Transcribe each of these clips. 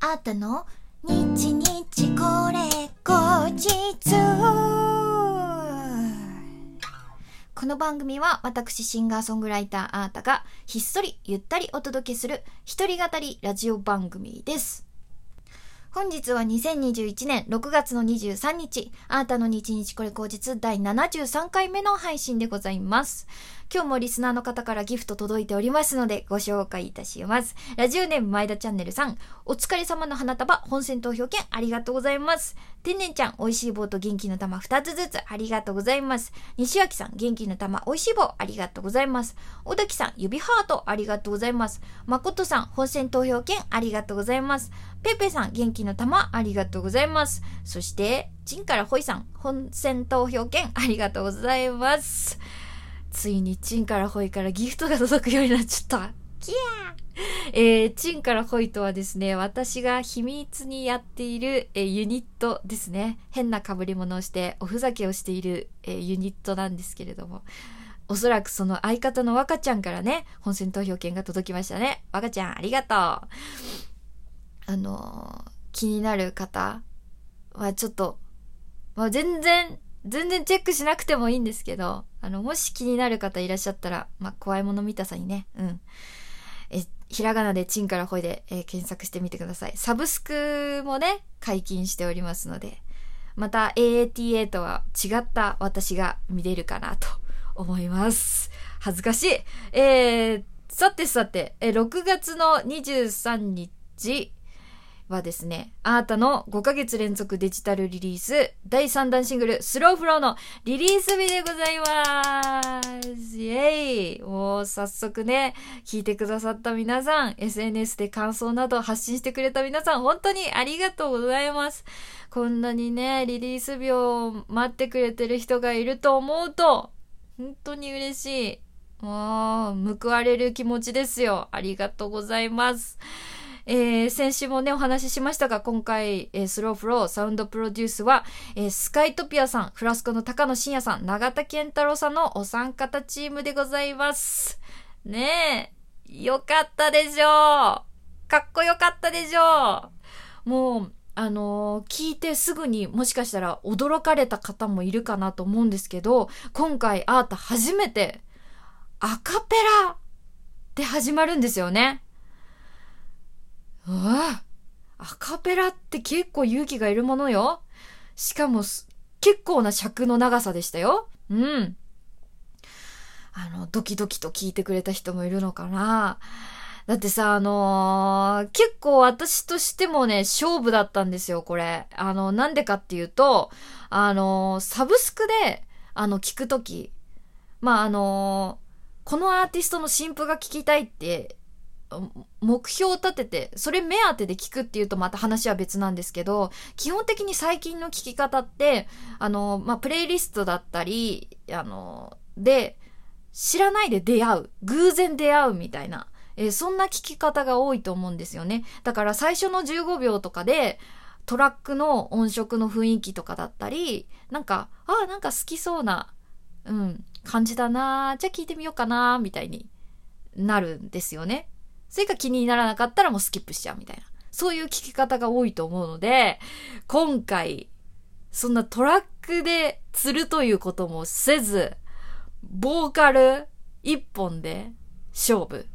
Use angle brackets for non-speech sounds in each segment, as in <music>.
あったの？日日これ後日この番組は私シンガーソングライターあーたがひっそりゆったりお届けする一人語りラジオ番組です。本日は2021年6月の23日、あーたの日日これ後日第73回目の配信でございます。今日もリスナーの方からギフト届いておりますのでご紹介いたします。ラジオネーム前田チャンネルさん、お疲れ様の花束本選投票券ありがとうございます。天然ちゃん、美味しい棒と元気の玉2つずつありがとうございます。西脇さん、元気の玉美味しい棒ありがとうございます。小滝さん、指ハートありがとうございます。誠さん、本選投票券ありがとうございます。ペペさん、元気きの玉ありがとうございます。そして、チンからホイさん、本選投票券ありがとうございます。ついにチンからホイからギフトが届くようになっちゃった。キヤーえー、チンからホイとはですね、私が秘密にやっている、えーユニットですね。変な被り物をしておふざけをしている、えーユニットなんですけれども。おそらくその相方の若ちゃんからね、本選投票券が届きましたね。若ちゃん、ありがとう。あのー気になる方はちょっと、まあ、全然、全然チェックしなくてもいいんですけど、あの、もし気になる方いらっしゃったら、まあ、怖いもの見たさにね、うん。え、ひらがなでチンからほいで、えー検索してみてください。サブスクもね、解禁しておりますので、また AATA とは違った私が見れるかなと <laughs> 思います。恥ずかしい。えー、さてさて、え6月の23日はですね、あーたの5ヶ月連続デジタルリリース、第3弾シングル、スローフローのリリース日でございます。イェイもう早速ね、聞いてくださった皆さん、SNS で感想など発信してくれた皆さん、本当にありがとうございます。こんなにね、リリース日を待ってくれてる人がいると思うと、本当に嬉しい。もう、報われる気持ちですよ。ありがとうございます。えー先週もね、お話ししましたが、今回、えースローフローサウンドプロデュースは、えースカイトピアさん、フラスコの高野真也さん、永田健太郎さんのお三方チームでございます。ねえ、よかったでしょうかっこよかったでしょうもう、あの聞いてすぐにもしかしたら驚かれた方もいるかなと思うんですけど、今回アータ初めてアカペラで始まるんですよね。うわアカペラって結構勇気がいるものよ。しかも結構な尺の長さでしたよ。うん。あの、ドキドキと聞いてくれた人もいるのかな。だってさ、あのー結構私としてもね、勝負だったんですよ、これ。あの、なんでかっていうと、あのーサブスクで、あの、聞くとき、まあ、あのーこのアーティストの新譜が聞きたいって、目標を立てて、それ目当てで聞くっていうとまた話は別なんですけど、基本的に最近の聞き方って、あの、まあ、プレイリストだったり、あの、で、知らないで出会う。偶然出会うみたいな。えーそんな聞き方が多いと思うんですよね。だから最初の15秒とかで、トラックの音色の雰囲気とかだったり、なんか、ああ、なんか好きそうな、うん、感じだなじゃあ聞いてみようかなみたいになるんですよね。それが気にならなかったらもうスキップしちゃうみたいな。そういう聞き方が多いと思うので、今回、そんなトラックで釣るということもせず、ボーカル一本で勝負。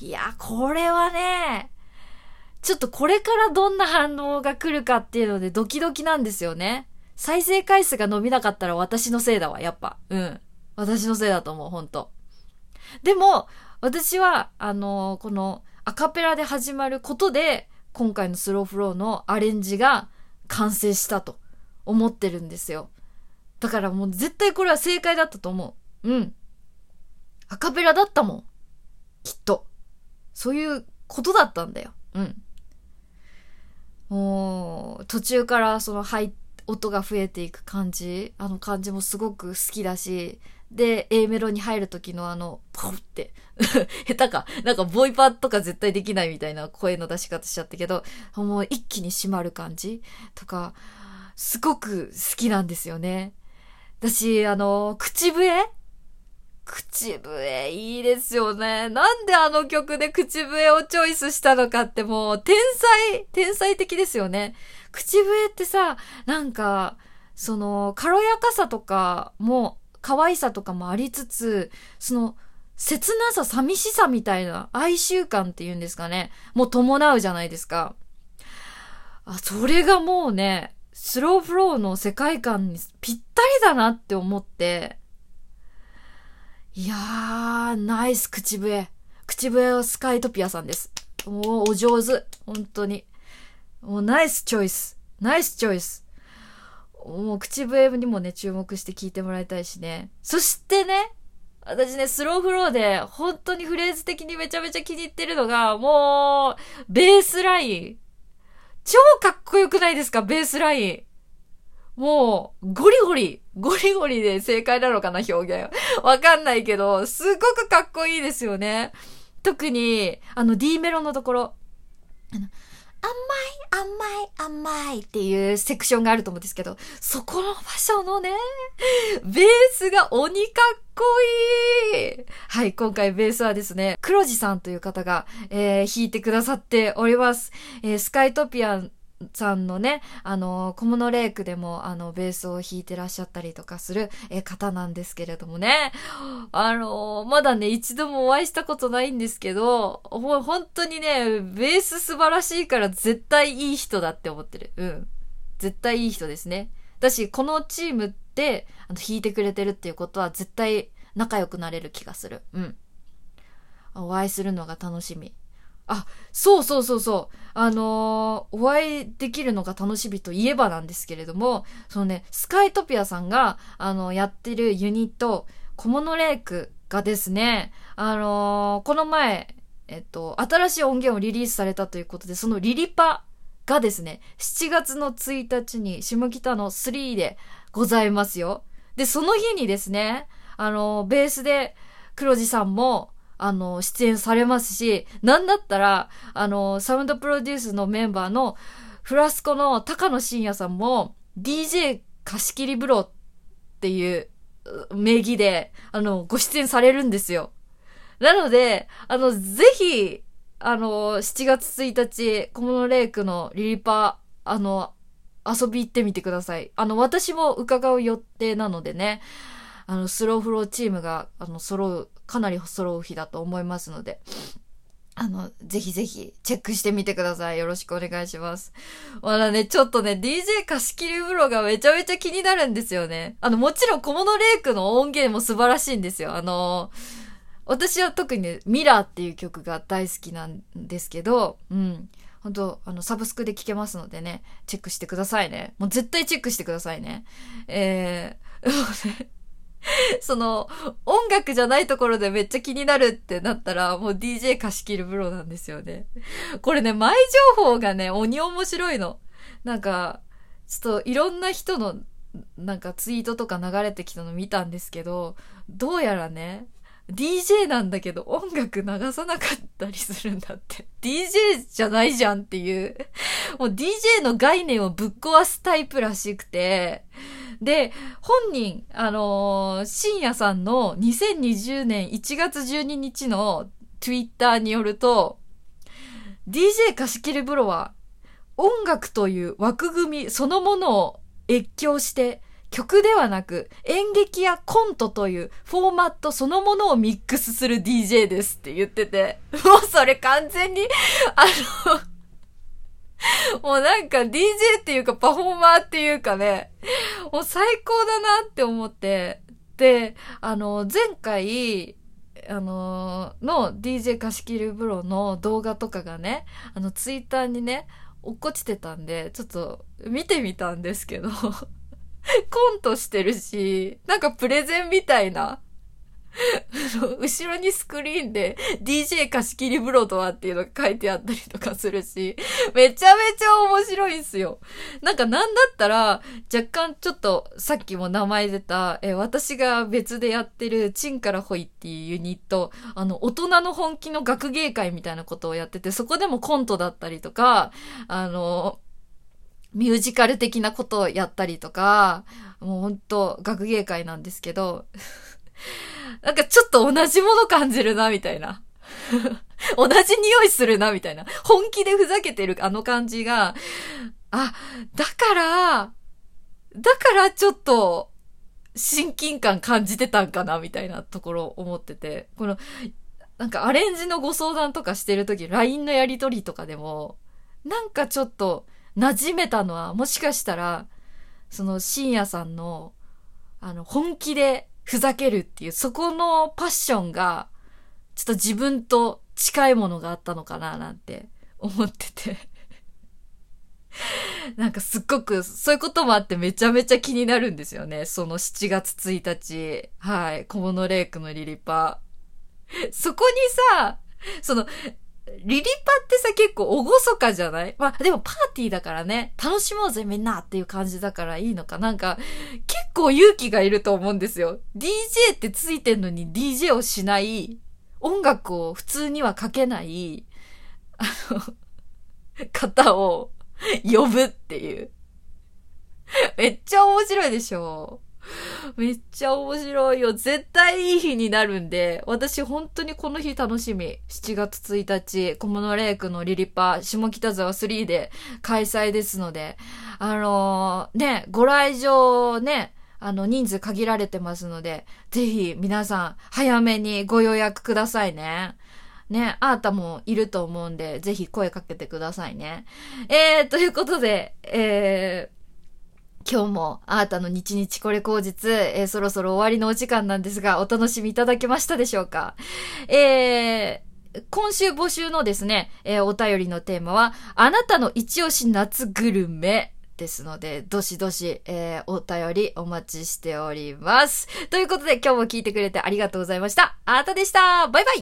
いや、これはね、ちょっとこれからどんな反応が来るかっていうのでドキドキなんですよね。再生回数が伸びなかったら私のせいだわ、やっぱ。うん。私のせいだと思う、ほんと。でも、私は、あのこのアカペラで始まることで、今回のスローフローのアレンジが完成したと思ってるんですよ。だからもう絶対これは正解だったと思う。うん。アカペラだったもん。きっと。そういうことだったんだよ。うん。もう、途中からその入っ音が増えていく感じ。あの感じもすごく好きだし。で A メロに入る時のあのポンって。<laughs> 下手か。なんかボイパとか絶対できないみたいな声の出し方しちゃったけどもう一気に締まる感じとかすごく好きなんですよね。私あの口笛？口笛いいですよね。なんであの曲で口笛をチョイスしたのかってもう天才、天才的ですよね。口笛ってさ、なんか、その、軽やかさとかも、可愛さとかもありつつ、その、切なさ、寂しさみたいな哀愁感っていうんですかね。もう伴うじゃないですか。あ、それがもうね、スローフローの世界観にぴったりだなって思って、いやー、ナイス口笛。口笛はスカイトピアさんです。もうお上手。本当に。もうナイスチョイス。ナイスチョイス。もう口笛にもね、注目して聞いてもらいたいしね。そしてね、私ね、スローフローで、本当にフレーズ的にめちゃめちゃ気に入ってるのが、もう、ベースライン。超かっこよくないですか、ベースライン。もう、ゴリゴリ、ゴリゴリで正解なのかな、表現。わかんないけど、すごくかっこいいですよね。特に、あの D メロのところ。あの甘い、甘い、甘いっていうセクションがあると思うんですけど、そこの場所のね、ベースが鬼かっこいいはい、今回ベースはですね、黒地さんという方が、えー、弾いてくださっております。えー、スカイトピアンさんのね、あの、小物レイクでも、あの、ベースを弾いてらっしゃったりとかする、え方なんですけれどもね。あの、まだね、一度もお会いしたことないんですけど、ほ、本当にね、ベース素晴らしいから絶対いい人だって思ってる。うん。絶対いい人ですね。だし、このチームで、あの、弾いてくれてるっていうことは絶対仲良くなれる気がする。うん。お会いするのが楽しみ。あ、そうそうそうそう。あのー、お会いできるのが楽しみといえばなんですけれども、そのね、スカイトピアさんが、あの、やってるユニット、小物レイクがですね、あのー、この前、えっと、新しい音源をリリースされたということで、そのリリパがですね、7月の1日に下北の3でございますよ。で、その日にですね、あのー、ベースで黒字さんも、あの、出演されますし、なんだったら、あの、サウンドプロデュースのメンバーのフラスコの高野真也さんも、DJ 貸し切り風呂っていう名義で、あの、ご出演されるんですよ。なので、あの、ぜひ、あの、7月1日、小物レイクのリリパ、あの、遊び行ってみてください。あの、私も伺う予定なのでね、あの、スローフローチームが、あの、揃うかなり揃う日だと思いますので、あの、ぜひぜひチェックしてみてください。よろしくお願いします。まだね、ちょっとね、DJ 貸し切り風呂がめちゃめちゃ気になるんですよね。あの、もちろん小物レイクの音源も素晴らしいんですよ。あの、私は特にね、ミラーっていう曲が大好きなんですけど、うん。本当あの、サブスクで聴けますのでね、チェックしてくださいね。もう絶対チェックしてくださいね。えー、<laughs> <laughs> その、音楽じゃないところでめっちゃ気になるってなったら、もう DJ 貸し切るブロなんですよね。これね、前情報がね、鬼面白いの。なんか、ちょっといろんな人の、なんかツイートとか流れてきたの見たんですけど、どうやらね、DJ なんだけど音楽流さなかったりするんだって。DJ じゃないじゃんっていう。もう DJ の概念をぶっ壊すタイプらしくて、で、本人、あのー、深夜さんの2020年1月12日の Twitter によると、DJ 貸し切り風呂は音楽という枠組みそのものを越境して曲ではなく演劇やコントというフォーマットそのものをミックスする DJ ですって言ってて、<laughs> もうそれ完全に、あの <laughs> もうなんか DJ っていうかパフォーマーっていうかね、もう最高だなって思って、で、あの、前回、あのの DJ 貸し切り風呂の動画とかがね、あの、ツイッターにね、落っこちてたんで、ちょっと見てみたんですけど。<laughs> <laughs> コントしてるし、なんかプレゼンみたいな <laughs> 後ろにスクリーンで DJ 貸し切り風呂とはっていうのが書いてあったりとかするし、めちゃめちゃ面白いんすよ。なんかなんだったら、若干ちょっとさっきも名前出た、え私が別でやってるチンからホイっていうユニット、あの、大人の本気の学芸会みたいなことをやってて、そこでもコントだったりとか、あの、ミュージカル的なことをやったりとか、もうほんと学芸会なんですけど、<laughs> なんかちょっと同じもの感じるな、みたいな。<laughs> 同じ匂いするな、みたいな。本気でふざけてるあの感じが、あ、だから、だからちょっと、親近感感じてたんかな、みたいなところを思ってて。この、なんかアレンジのご相談とかしてるとき、LINE のやりとりとかでも、なんかちょっと馴染めたのは、もしかしたら、その深夜さんの、あの、本気でふざけるっていう、そこのパッションが、ちょっと自分と近いものがあったのかななんて思ってて <laughs> なんかすっごく、そういうこともあってめちゃめちゃ気になるんですよね。その7月1日。はい。小物レイクのリリパ。そこにさ、その、リリパってさ、結構おごそかじゃない？まあ、でもパーティーだからね、楽しもうぜみんなっていう感じだからいいのか。なんか、結構勇気がいると思うんですよ。DJ ってついてんのに DJ をしない、音楽を普通にはかけない、あの、方を呼ぶっていう。めっちゃ面白いでしょ <laughs> めっちゃ面白いよ。絶対いい日になるんで、私本当にこの日楽しみ。7月1日、小物レイクのリリパ、下北沢3で開催ですので、あのー、ね、ご来場ね、あの、人数限られてますので、ぜひ皆さん早めにご予約くださいね。ね、あーたもいると思うんで、ぜひ声かけてくださいね。えー、ということで、えー、今日もあーたの日日これ口実、えー、そろそろ終わりのお時間なんですが、お楽しみいただけましたでしょうか？えー、今週募集のですね、えー、お便りのテーマは、あなたの一押し夏グルメですので、どしどし、えー、お便りお待ちしております。ということで今日も聞いてくれてありがとうございました。あーたでしたバイバイ